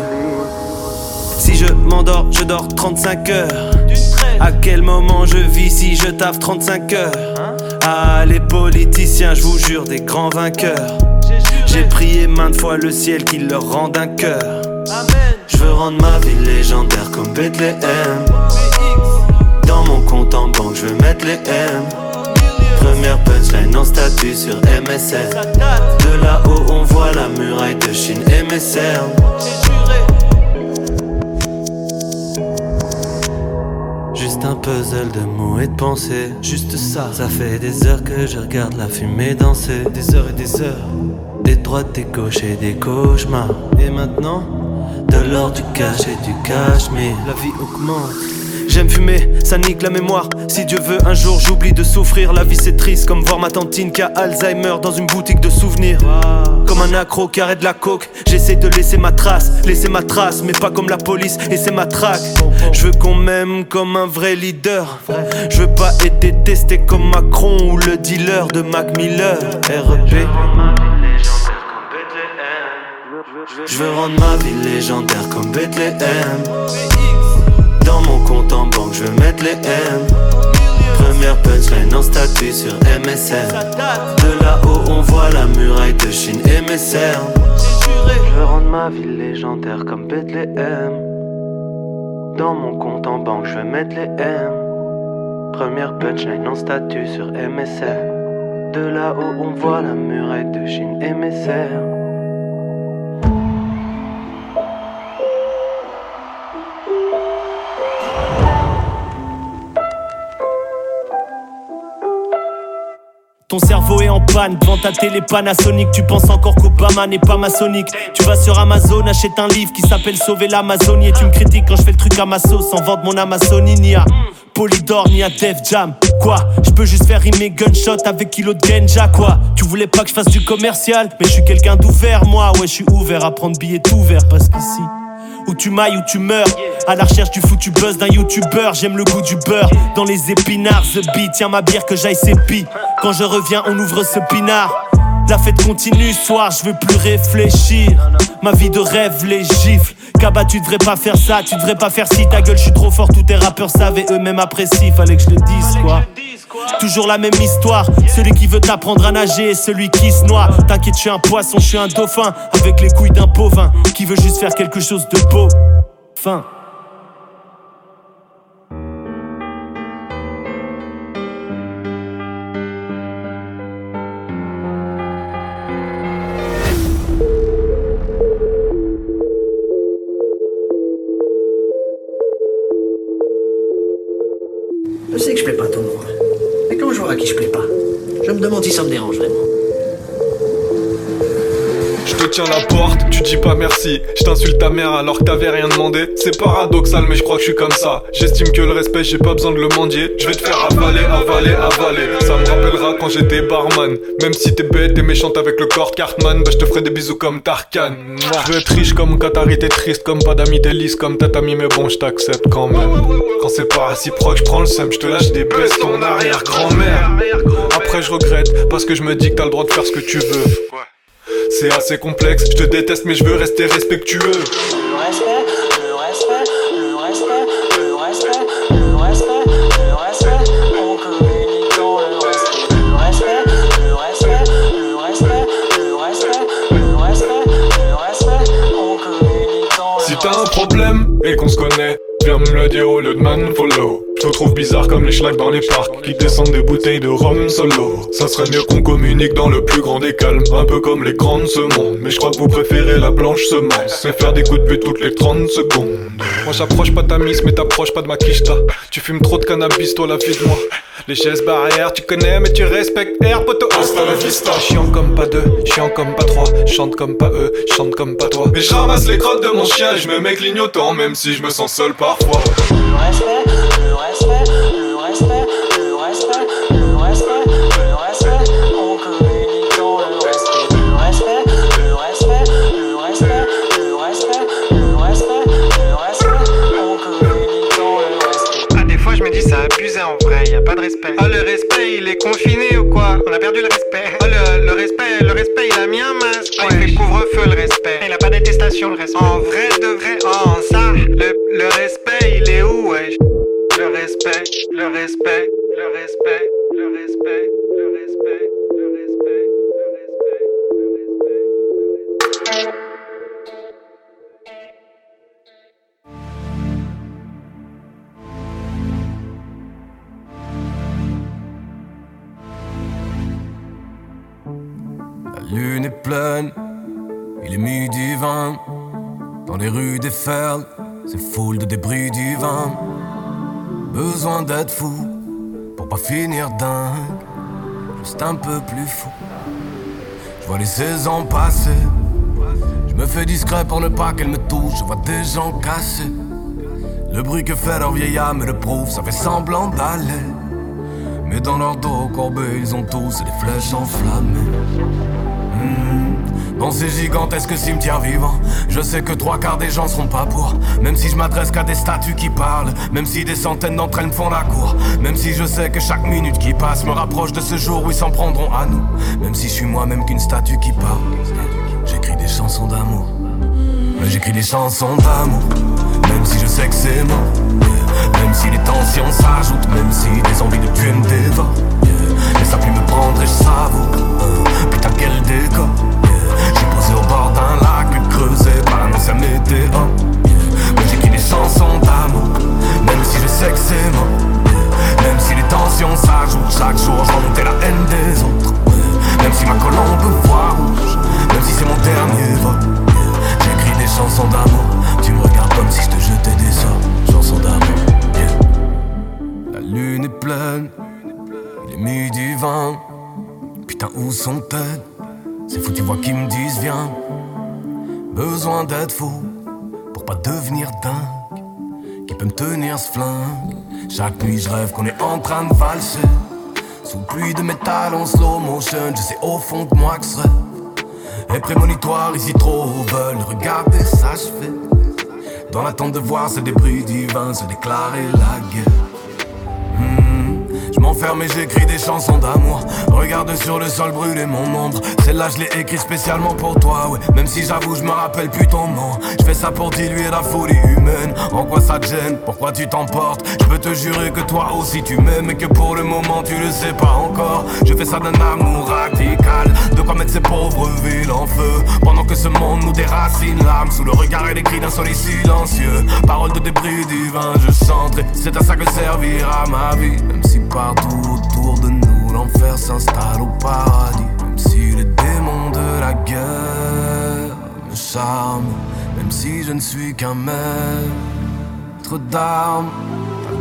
Si je m'endors, je dors 35 heures. À quel moment je vis si je taffe 35 heures? Ah, les politiciens, je vous jure, des grands vainqueurs. J'ai prié maintes fois le ciel qu'il leur rende un cœur. Rendre ma vie légendaire comme Bethléem. Dans mon compte en banque, je veux mettre les M. Première punchline en statut sur MSN. De là-haut, on voit la muraille de Chine cernes. Juste un puzzle de mots et de pensées. Juste ça. Ça fait des heures que je regarde la fumée danser. Des heures et des heures. Des droites, des gauches et des cauchemars. Et maintenant, de l'or, du cash et du cachemire. La vie augmente. J'aime fumer, ça nique la mémoire. Si Dieu veut, un jour j'oublie de souffrir. La vie c'est triste, comme voir ma tantine qui a Alzheimer dans une boutique de souvenirs. Comme un accro qui arrête la coke, j'essaie de laisser ma trace, laisser ma trace, mais pas comme la police et c'est ma traque. Je veux qu'on m'aime comme un vrai leader. Je veux pas être détesté comme Macron ou le dealer de Mac Miller. REP. Je veux rendre ma vie légendaire comme Bethléem. Dans mon compte en banque, je veux mettre les M. Première punchline en statut sur MSN. De là-haut, on voit la muraille de Chine cernes. Je veux rendre ma vie légendaire comme Bethléem. Dans mon compte en banque, je veux mettre les M. Première punchline en statut sur MSN. De là-haut, on voit la muraille de Chine et Ton cerveau est en panne devant ta télé Panasonic. Tu penses encore qu'Obama n'est pas maçonnique. Tu vas sur Amazon, achète un livre qui s'appelle Sauver l'Amazonie. Et tu me critiques quand je fais le truc à ma sauce sans vendre mon Amazonie. Ni à Polydor, ni à Def Jam. Quoi? Je peux juste faire rimer gunshot avec kilo de Genja. Quoi? Tu voulais pas que je fasse du commercial? Mais je suis quelqu'un d'ouvert, moi. Ouais, je suis ouvert à prendre billets tout vert parce qu'ici. Où tu mailles, où tu meurs. À la recherche du foutu buzz d'un youtubeur. J'aime le goût du beurre. Dans les épinards, The Beat. Tiens ma bière que j'aille sépi. Quand je reviens, on ouvre ce pinard. La fête continue, soir, je veux plus réfléchir. Ma vie de rêve, les gifles. Kaba, tu devrais pas faire ça, tu devrais pas faire si ta gueule, je suis trop fort, tous tes rappeurs savaient eux-mêmes apprécient. Fallait que je le dise, quoi. Toujours la même histoire. Celui qui veut t'apprendre à nager et celui qui se noie. T'inquiète, je suis un poisson, je suis un dauphin. Avec les couilles d'un bovin qui veut juste faire quelque chose de beau. Fin. Ça me dérange vraiment. Je te tiens la porte, tu dis pas merci. Je t'insulte ta mère alors que t'avais rien demandé. C'est paradoxal, mais je crois que je suis comme ça. J'estime que le respect, j'ai pas besoin de le mendier. Je vais te faire avaler, avaler, avaler. Ça me rappellera quand j'étais barman. Même si t'es bête et méchante avec le corps Cartman, bah je te ferai des bisous comme Tarkan. Je veux être riche comme Qatari, t'es triste comme pas d'amis, t'es lisse comme tatami, mais bon, je t'accepte quand même. Quand c'est pas réciproque, je prends le seum, je te lâche des baisses, ton arrière-grand-mère. Après, je regrette parce que je me dis que t'as le droit de faire ce que tu veux. C'est assez complexe, je te déteste mais je veux rester respectueux. Le respect, le respect, le respect, le respect, le respect, le respect, on communique dans le respect. Le respect, le respect, le respect, le respect, le respect, le respect, on communique dans le Si t'as un problème et qu'on se connaît, viens me le dire au lieu de follow. Je te trouve bizarre comme les schlags dans les parcs qui descendent des bouteilles de rhum solo. Ça serait mieux qu'on communique dans le plus grand des calmes, un peu comme les grands de ce monde. Mais je crois que vous préférez la blanche semence et faire des coups de pute toutes les 30 secondes. Moi j'approche pas ta miss, mais t'approches pas de ma quicheta. Tu fumes trop de cannabis, toi la vie de moi. Les chaises barrières, tu connais, mais tu respectes Air poto. Hasta la vista. Chiant comme pas deux, chiant comme pas trois. Chante comme pas eux, chante comme pas toi. Mais je ramasse les crottes de mon chien et je me mets clignotant, même si je me sens seul parfois. Le respect, le respect, le respect, pas de respect. Ah, le respect, il est confiné ou quoi? On a perdu le respect. Ah, le, le respect, le respect, il a mis un masque. Ah, il fait couvre-feu, le respect. Il a pas d'attestation, le respect. En vrai, de vrai, oh, ça, le, le respect, il est où, wesh? Le respect, le respect, le respect, le respect, le respect, il est midi vingt. Dans les rues des Ferles, c'est foule de débris du vin. Besoin d'être fou pour pas finir dingue, juste un peu plus fou. Je vois les saisons passer, je me fais discret pour ne pas qu'elle me touche. Je vois des gens cassés. Le bruit que fait leur vieille âme le prouve, ça fait semblant d'aller. Mais dans leur dos courbés, ils ont tous des flèches enflammées. Dans ces gigantesques cimetières vivants, je sais que trois quarts des gens seront pas pour. Même si je m'adresse qu'à des statues qui parlent, même si des centaines d'entre elles me font la cour, même si je sais que chaque minute qui passe me rapproche de ce jour où ils s'en prendront à nous, même si je suis moi-même qu'une statue qui parle. J'écris des chansons d'amour, j'écris des chansons d'amour, même si je sais que c'est mort. Même si les tensions s'ajoutent, même si les envies de tuer me dévorent. Mais ça plus me prendre et je savoure. Euh, Putain quel décor bord d'un lac creusé par un ancien j'écris des chansons d'amour Même si je sais que c'est mort Même si les tensions s'ajoutent Chaque jour je la haine des autres. Même si ma colombe voit rouge Même si c'est mon dernier vol J'écris des chansons d'amour. Tu me regardes comme si je te jetais des sorts. Chansons d'amour lune est pleine, il est midi vingt. Putain, où sont-elles? C'est fou, tu vois qu'ils me disent viens. Besoin d'être fou pour pas devenir dingue. Qui peut me tenir ce flingue? Chaque nuit, je rêve qu'on est en train de valser. Sous pluie de métal en slow motion, je sais au fond de moi que ce rêve est prémonitoire, ici trop veulent regarder s'achever. Dans l'attente de voir ce débris divin se déclarer la guerre. Je m'enferme et j'écris des chansons d'amour. Regarde sur le sol brûler mon ombre. Celle-là, je l'ai écrit spécialement pour toi, ouais. Même si j'avoue, je me rappelle plus ton nom. Je fais ça pour diluer la folie humaine. En quoi ça te gêne? Pourquoi tu t'emportes? Je peux te jurer que toi aussi tu m'aimes et que pour le moment tu le sais pas encore. Je fais ça d'un amour radical. De quoi mettre ces pauvres villes en feu? Pendant que ce monde nous déracine l'âme sous le regard et les cris d'un soleil silencieux. Parole de débris divin, je chanterai. C'est à ça que servira ma vie. Même si partout autour de nous, l'enfer s'installe au paradis. Même si les démons de la guerre me charment, même si je ne suis qu'un maître d'armes,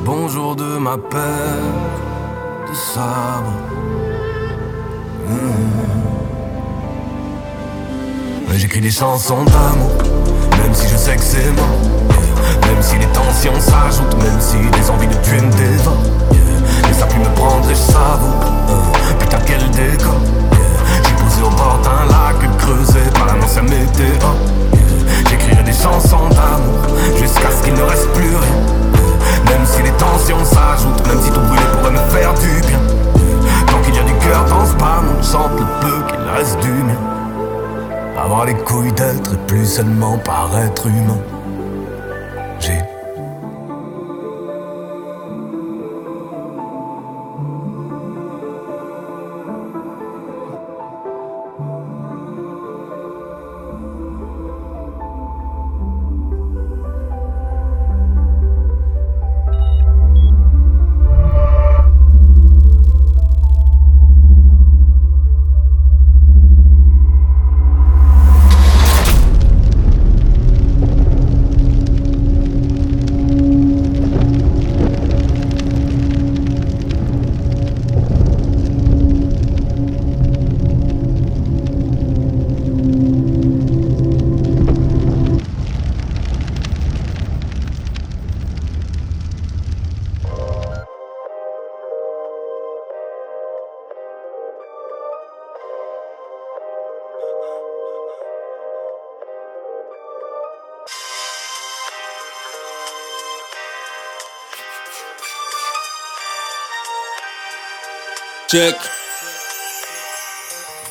bonjour de ma paire de sabre. Mais j'écris des chansons d'amour, même si je sais que c'est mort. Même si les tensions s'ajoutent, même si les envies de tuer me dévorent. Et ça pu me prendre et je savoure euh, Putain quel décor. J'ai posé au bord d'un lac creusé par un ancien météore J'écrirai des chansons d'amour Jusqu'à ce qu'il ne reste plus rien. Même si les tensions s'ajoutent Même si tout brûlé pourrait me faire du bien. Tant qu'il y a du cœur dans ce bas On chante le peu qu'il reste du mien. Avoir les couilles d'être et plus seulement paraître humain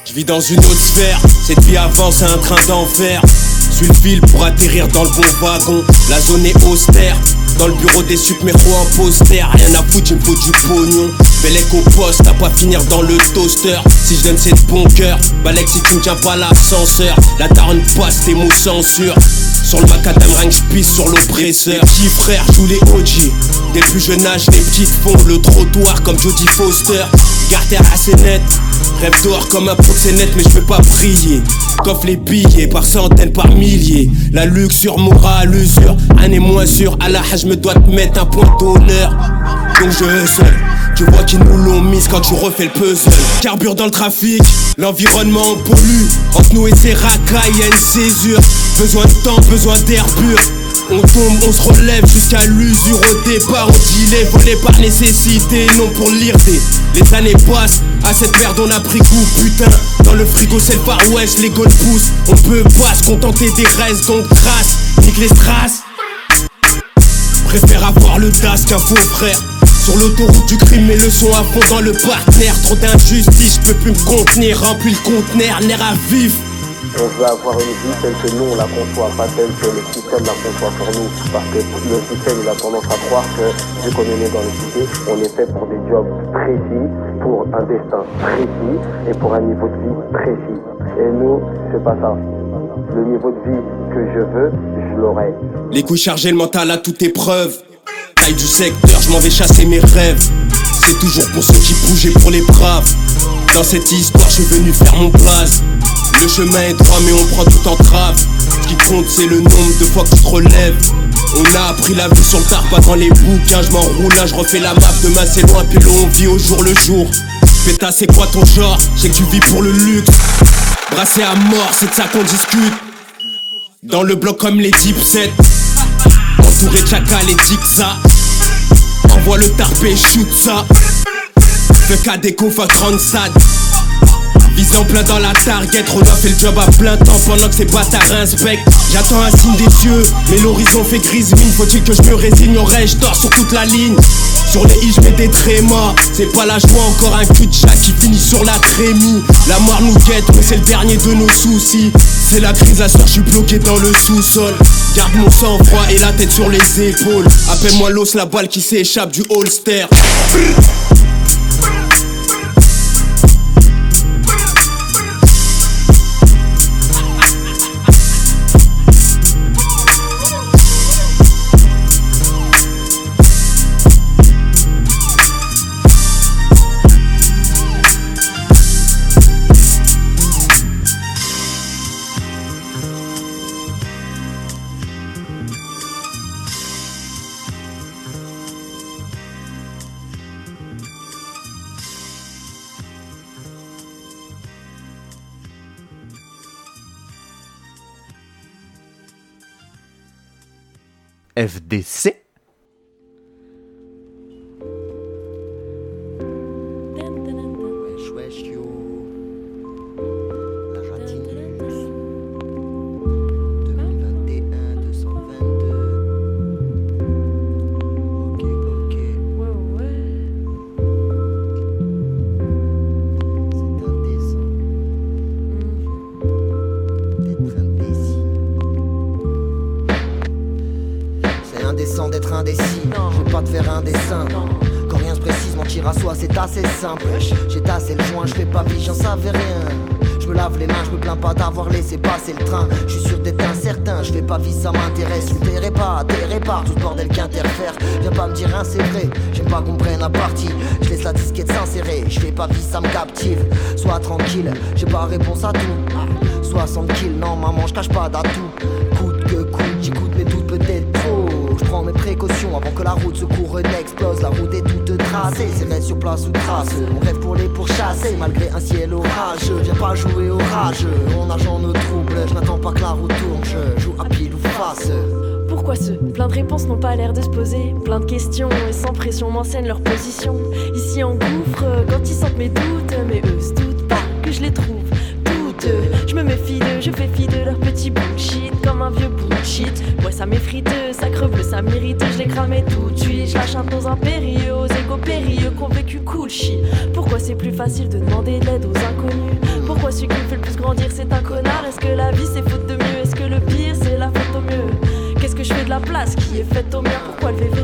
Je vis dans une autre sphère, cette vie avance à un train d'enfer. Suis le fil pour atterrir dans le bon wagon. La zone est austère. Dans le bureau des sup, mes en poster. Rien à foutre, il me faut du pognon. Bellec au poste, à pas finir dans le toaster. Si je donne c'est de bon cœur. Balek si tu ne tiens pas l'ascenseur. La taronne passe, tes mots censure. Sur le macadam, que pisse sur l'oppresseur. Petit frère, tous les OG. Dès le plus jeune âge, les petites font le trottoir comme Jodie Foster. Garter assez net, Rêve d'or comme un proxénète, mais je peux pas briller. Coffre les billets par centaines, par milliers. La luxure, morale, l'usure. Est moins sûr, à la je me dois te mettre un point d'honneur. Donc je seul. Tu vois qu'ils nous l'ont mise quand tu refais le puzzle. Carbure dans le trafic, l'environnement pollue. Entre nous et ces racailles, y a une césure. Besoin de temps, besoin d'air. On tombe, on se relève jusqu'à l'usure au départ. On dit les volés par nécessité, non pour l'irder. Les années passent, à cette merde on a pris goût, putain. Dans le frigo c'est le Far West, les golf poussent. On peut pas se contenter des restes, donc trace, nique les strass. Préfère avoir le DAS qu'un faux frère. Sur l'autoroute du crime, mes leçons à fond dans le partenaire. Trop d'injustice, je peux plus me contenir. Remplis le conteneur, nerf à vif. On veut avoir une vie telle que nous on la conçoit, pas telle que le système la conçoit pour nous. Parce que le système il a tendance à croire que vu qu'on est dans les cités, on est fait pour des jobs précis, pour un destin précis et pour un niveau de vie précis. Et nous, c'est pas ça. Le niveau de vie que je veux, je l'aurai. Les couilles chargées, le mental à toute épreuve. Taille du secteur, je m'en vais chasser mes rêves. C'est toujours pour ceux qui bougent et pour les braves. Dans cette histoire, je suis venu faire mon place. Le chemin est droit, mais on prend tout en trave. Ce qui compte, c'est le nombre de fois que tu te. On a appris la vie sur le tard, pas dans les bouquins. Je m'enroule là, je refais la map de ma c'est loin, puis l'on vit au jour le jour. Péta, c'est quoi ton genre? C'est que tu vis pour le luxe. Brassé à mort, c'est de ça qu'on discute. Dans le bloc comme les deep sets. Entouré de chacal et ça. Envoie le tarpé, shoot ça. Fuck à déco, fuck. Visant plein dans la target, Roda fait le job à plein temps pendant que ces bâtards inspectent. J'attends un signe des cieux, mais l'horizon fait grise mine. Faut-il que je me résigne au rêve, je dors sur toute la ligne? Sur les i, je mets des trémas. C'est pas la joie, encore un cul de chat qui finit sur la trémie. La mort nous guette, mais c'est le dernier de nos soucis. C'est la crise à soeur, je suis bloqué dans le sous-sol. Garde mon sang-froid et la tête sur les épaules. Appelle-moi l'os, la balle qui s'échappe du holster. FDC. Pas vie, ça m'intéresse. Je tairai pas, tairai pas, tout bordel qui interfère. Viens pas me dire un c'est j'aime pas qu'on prenne à partie. Je laisse la disquette s'insérer, je fais pas vie, ça me captive. Sois tranquille, j'ai pas réponse à tout. Ah, 60 kills, non maman, je cache pas d'atout. Avant que la route se couronne explose. La route est toute tracée, c'est reste sur place ou trace. On rêve pour les pourchasser malgré un ciel orageux. Viens pas jouer au rageux, on argent nos troubles. Je n'attends pas que la route tourne, je joue à pile ou face. Pourquoi ceux Plein de réponses n'ont pas l'air de se poser? Plein de questions et sans pression m'enseignent leur position. Ici en gouffre, quand ils sentent mes doutes, mais eux se doutent pas que je les trouve Je me méfie d'eux, je fais fi de leur petit bullshit comme un vieux bullshit. Ouais, ça m'effrite, ça creve, ça m'irrite, je les cramé tout de suite. Je lâche un dos impérieux aux égaux périlleux qu'on vécu cool shit. Pourquoi c'est plus facile de demander de l'aide aux inconnus? Pourquoi celui qui me fait le plus grandir c'est un connard? Est-ce que la vie c'est faute de mieux? Est-ce que le pire c'est la faute au mieux? Qu'est-ce que je fais de la place qui est faite au mien? Pourquoi le VV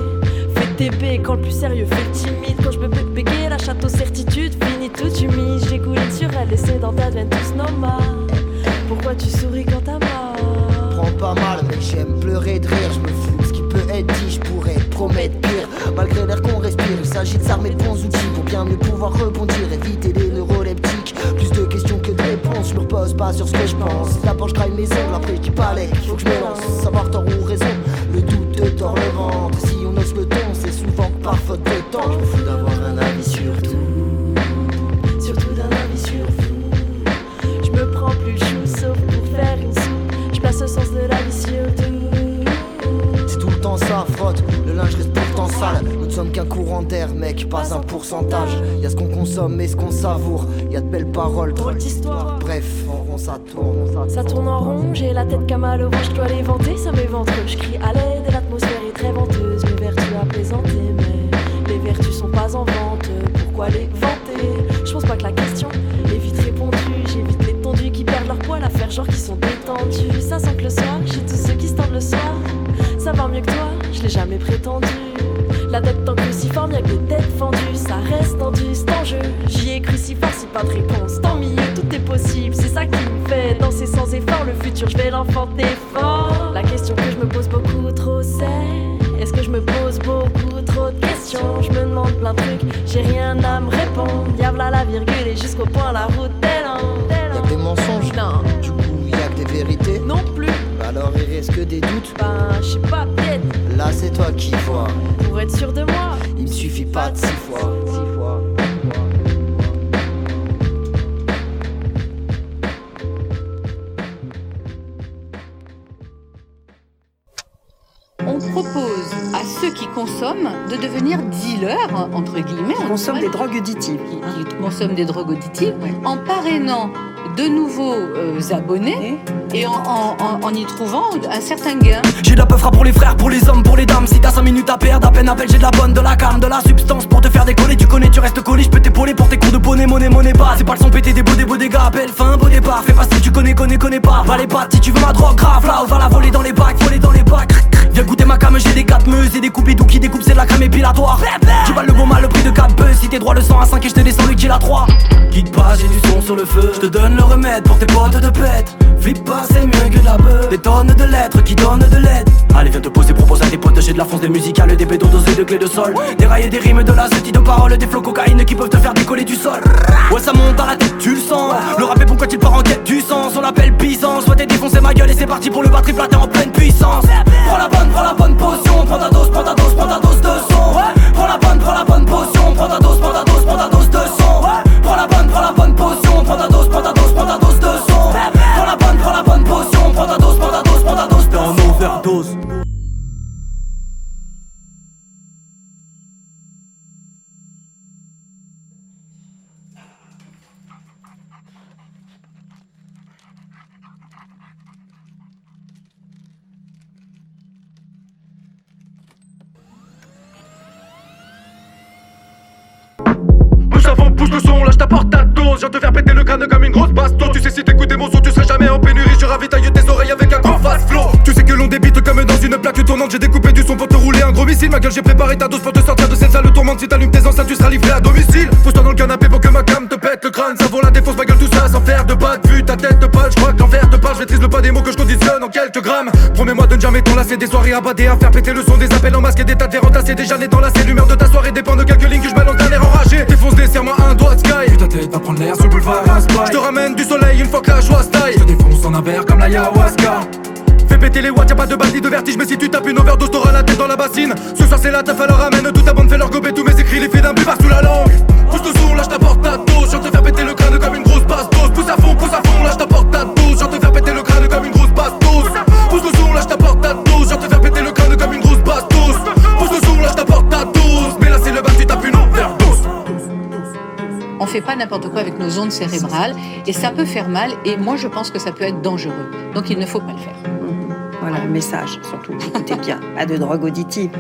Fait TP quand le plus sérieux fait le timide? Quand je peux bégayer la château certitude Fini tout humide, j'égoulite sur elle c'est dans ta deviennent tous nomades Pourquoi tu souris quand t'as mal? Prends pas mal, mais j'aime pleurer de rire. Je me fous de ce qui peut être dit, je pourrais promettre pire. Malgré l'air qu'on respire, il s'agit de s'armer de bons outils pour bien mieux pouvoir rebondir, éviter les neuroleptiques. pas sur ce que je pense. D'abord je graille mes ongles, après je dis palais. Faut que je me lance, savoir tort ou raison. Le doute te tord le ventre. Si on ose le ton, c'est souvent par faute de temps. Je me fous d'avoir un avis sur tout. Qu'un courant d'air, mec, pas un pourcentage. Y a ce qu'on consomme et ce qu'on savoure. Y a de belles paroles, Drôle d'histoire. Bref, en rond ça tourne. Ça tourne en rond, j'ai la tête comme à l'eau, je dois les vanter, ça m'éventre. Je crie à l'aide et l'atmosphère est très venteuse. Mes vertus à plaisanter, mais les vertus sont pas en vente. Pourquoi les vanter? Je pense pas que la question est vite répondue. J'évite les tendus qui perdent leur poil à faire genre qu'ils sont détendus. Ça sent que le soir, j'ai tous ceux qui se tendent le soir. Ça va mieux que toi, je l'ai jamais prétendu. La dette tant cruciforme, y'a que des têtes fendues. Ça reste tendu, c'est en jeu. J'y ai cru si pas de réponse. Tant mieux, tout est possible. C'est ça qui me fait danser sans effort. Le futur, je vais l'enfanter fort. La question que je me pose beaucoup trop, c'est Est-ce que je me pose beaucoup trop de questions? Je me demande plein de trucs, j'ai rien à me répondre. Diable à la virgule et jusqu'au point la route est lente. Y'a des mensonges, Non, du coup y a que des vérités. non plus. Alors il reste que des doutes. Ben, je sais pas, peut-être. Là c'est toi qui vois. Pour être sûr de moi. Il me suffit pas de six fois. Six fois. On propose à ceux qui consomment de devenir dealers, entre guillemets. Qui consomment des drogues auditives. Qui consomment des drogues auditives, en parrainant de nouveaux euh, abonnés et en, en- en- en y trouvant un certain gain. J'ai de la peufra pour les frères, pour les hommes, pour les dames. Si t'as 5 minutes à perdre, à peine appelle, j'ai de la bonne, de la carne, de la substance pour te faire décoller. Tu connais, tu restes collé, je peux t'épauler pour tes cours de bonnet, monnaie, monnaie pas. C'est pas le son pété des beaux, des beaux dégâts. Appelle, fin, beau départ. Fais pas si tu connais, connais, connais pas. Va les pattes si tu veux ma drogue, grave là, va la voler dans les bacs, voler dans les bacs. Viens goûter ma cam, j'ai des 4 meuses et des coupes qui découpent, c'est de la crème épilatoire. Tu le bon mal, le prix de 4 buzz. Si t'es droit le 100 à 5 et je te descends le kill à 3. J'ai du son sur le feu. Je te donne le remède pour tes potes de pète. Flippe pas, c'est mieux que la beuh. Des tonnes de lettres qui donnent de l'aide. Allez, viens te poser, propose à tes potes. J'ai de la fonce, des musicales, des bédos dosés de clés de sol. Des rails et des rimes, de la de paroles, des flots cocaïne qui peuvent te faire décoller du sol. Ouais, ça monte dans la tête, tu le sens. Le rap est bon quand part en quête du sens. On l'appelle puissance. Soit t'es défoncé ma gueule et c'est parti pour le batterie platé en pleine puissance. Prends la bonne, prends la bonne potion. Prends ta dose, prends ta dose, Pousse à le son, là je t'apporte ta dose. Je te faire péter le crâne comme une grosse baston. Tu sais, si t'écoutais mon son, tu serais jamais en pénurie. Je ravitaille tes oreilles avec un gros fast flow. Tu sais que l'on débite comme dans une plaque tournante. J'ai découpé du son pour te rouler un gros missile. Ma gueule, j'ai préparé ta dose pour te sortir de cette salle tourmente. Si t'allumes tes enceintes, tu seras livré à domicile. Pose-toi dans le canapé pour que ma cam te pète le crâne. Ça vaut la défonce, ma gueule, tout ça sans faire de bad Vu ta tête de pâle, je crois que l'enfer te parle. Je maîtrise le pas des mots que je conditionne en quelques grammes. Promets-moi de ne jamais t'enlacer des soirées abadées à faire péter le son des appels en masque et des tas de. Déjà né dans la l'humeur de ta soirée dépend de quelques lignes que je balance d'un air enragé. Défonce des serre-moi un doigt de sky. Putain, tête va prendre l'air sur le boulevard Je te ramène du soleil une fois que la joie se taille. Je te défonce en un verre comme la ayahuasca. Fais péter les watts, y'a pas de bandit de vertige Mais si tu tapes une overdose, t'auras la tête dans la bassine Ce soir c'est la teuf, alors ramène toute ta bande Fais leur gober tous mes écrits, les faits d'un buvard sous la langue Pousse le son, là je t'apporte ta dose Je te faire péter le crâne comme une grosse bastos Pousse à fond, pousse à fond, là je t'apporte ta dose Je te faire péter le fait pas n'importe quoi avec nos ondes cérébrales et ça peut faire mal et moi je pense que ça peut être dangereux. Donc il ne faut pas le faire. Voilà le message, surtout. Écoutez bien, pas de drogue auditive.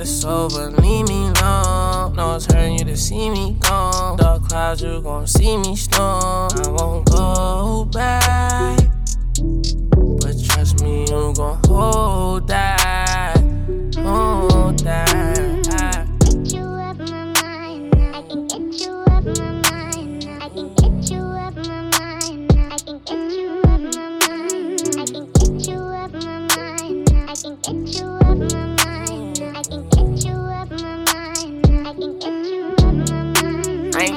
That it's over. Leave me alone. No, it's hurting you to see me gone. Dark clouds, you gon' see me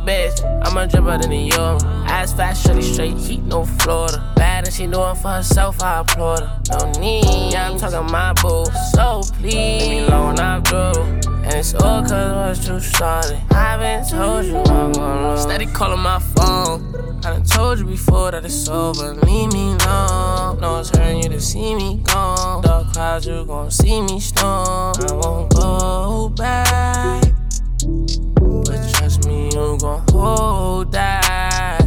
New bitch, I'ma jump out in the Euro. Ass fast, shorty straight heat, no Florida. Bad and she doing for herself, I applaud her. No need, yeah, I'm talking my boo. So please, leave me alone, I'm through. And it's all cause what you started. I've been told you I'm gonna. Steady calling my phone. I done told you before that it's over. Leave me alone. No hurting you to see me gone. Dark clouds, you gon' see me storm. I won't go back. But you gon' hold that.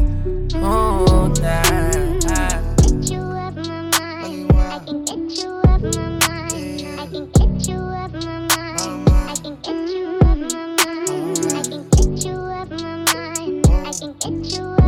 Hold that. You of my mind, I think that you of my mind, I think that you of my mind, I think that you of my mind, I think that you of my mind, I think that you of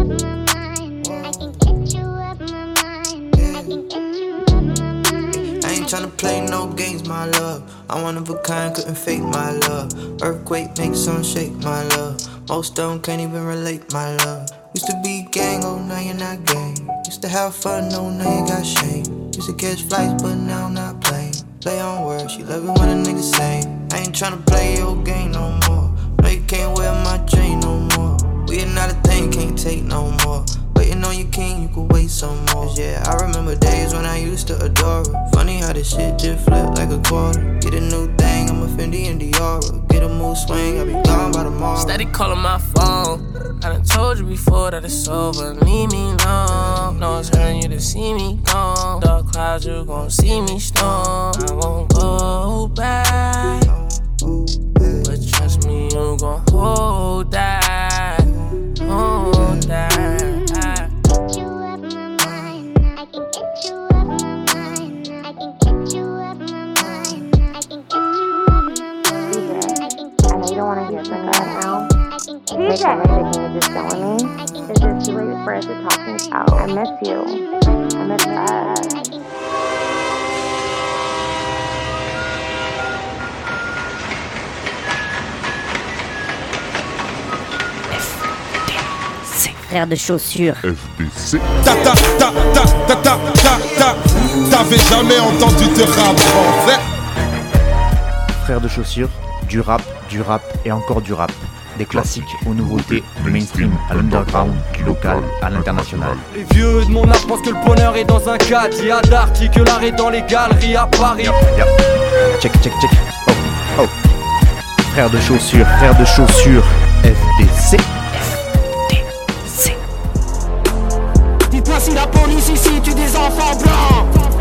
my mind I can get you up my mind i ain't tryna play no games, my love. I'm one of a kind, couldn't fake my love. Earthquake makes some shake, my love. Most of can't even relate, my love. Used to be gang, oh now you're not gang. Used to have fun, oh now you got shame. Used to catch flights, but now I'm not playing. Play on words, she love it when a nigga say. I ain't tryna play your game no more. No, you can't wear my chain no more. We are not a thing, can't take no more. On your king, you could wait some more. Yeah, I remember days when I used to adore her. Funny how this shit just flipped like a quarter. Get a new thing, I'm a Fendi and Diora. Get a mood swing, I'll be gone by tomorrow. Steady calling my phone. I done told you before that it's over. Leave me alone. No one's hurting you to see me gone. Dark clouds, you gon' see me storm. I won't go back. But trust me, you gon' hold that. Hold that. Want to hear from me right now. That can you just go with me? Is it too late for us to talk things out? I miss you. I miss us. Frère de chaussures. FDC. Ta ta ta ta ta ta ta ta. T'avais jamais entendu de rap français Frères de chaussures, du rap, du rap et encore du rap. Des classiques aux nouveautés, du mainstream à l'underground, du local à l'international. Les vieux de mon âge pensent que le bonheur est dans un cadre. Y'a d'arty que l'art est dans les galeries à Paris. Yep. Check, check, check. Oh, oh. Frère de chaussures, frère de chaussures. FDC. FDC. Dites-moi si la police ici tue des enfants blancs.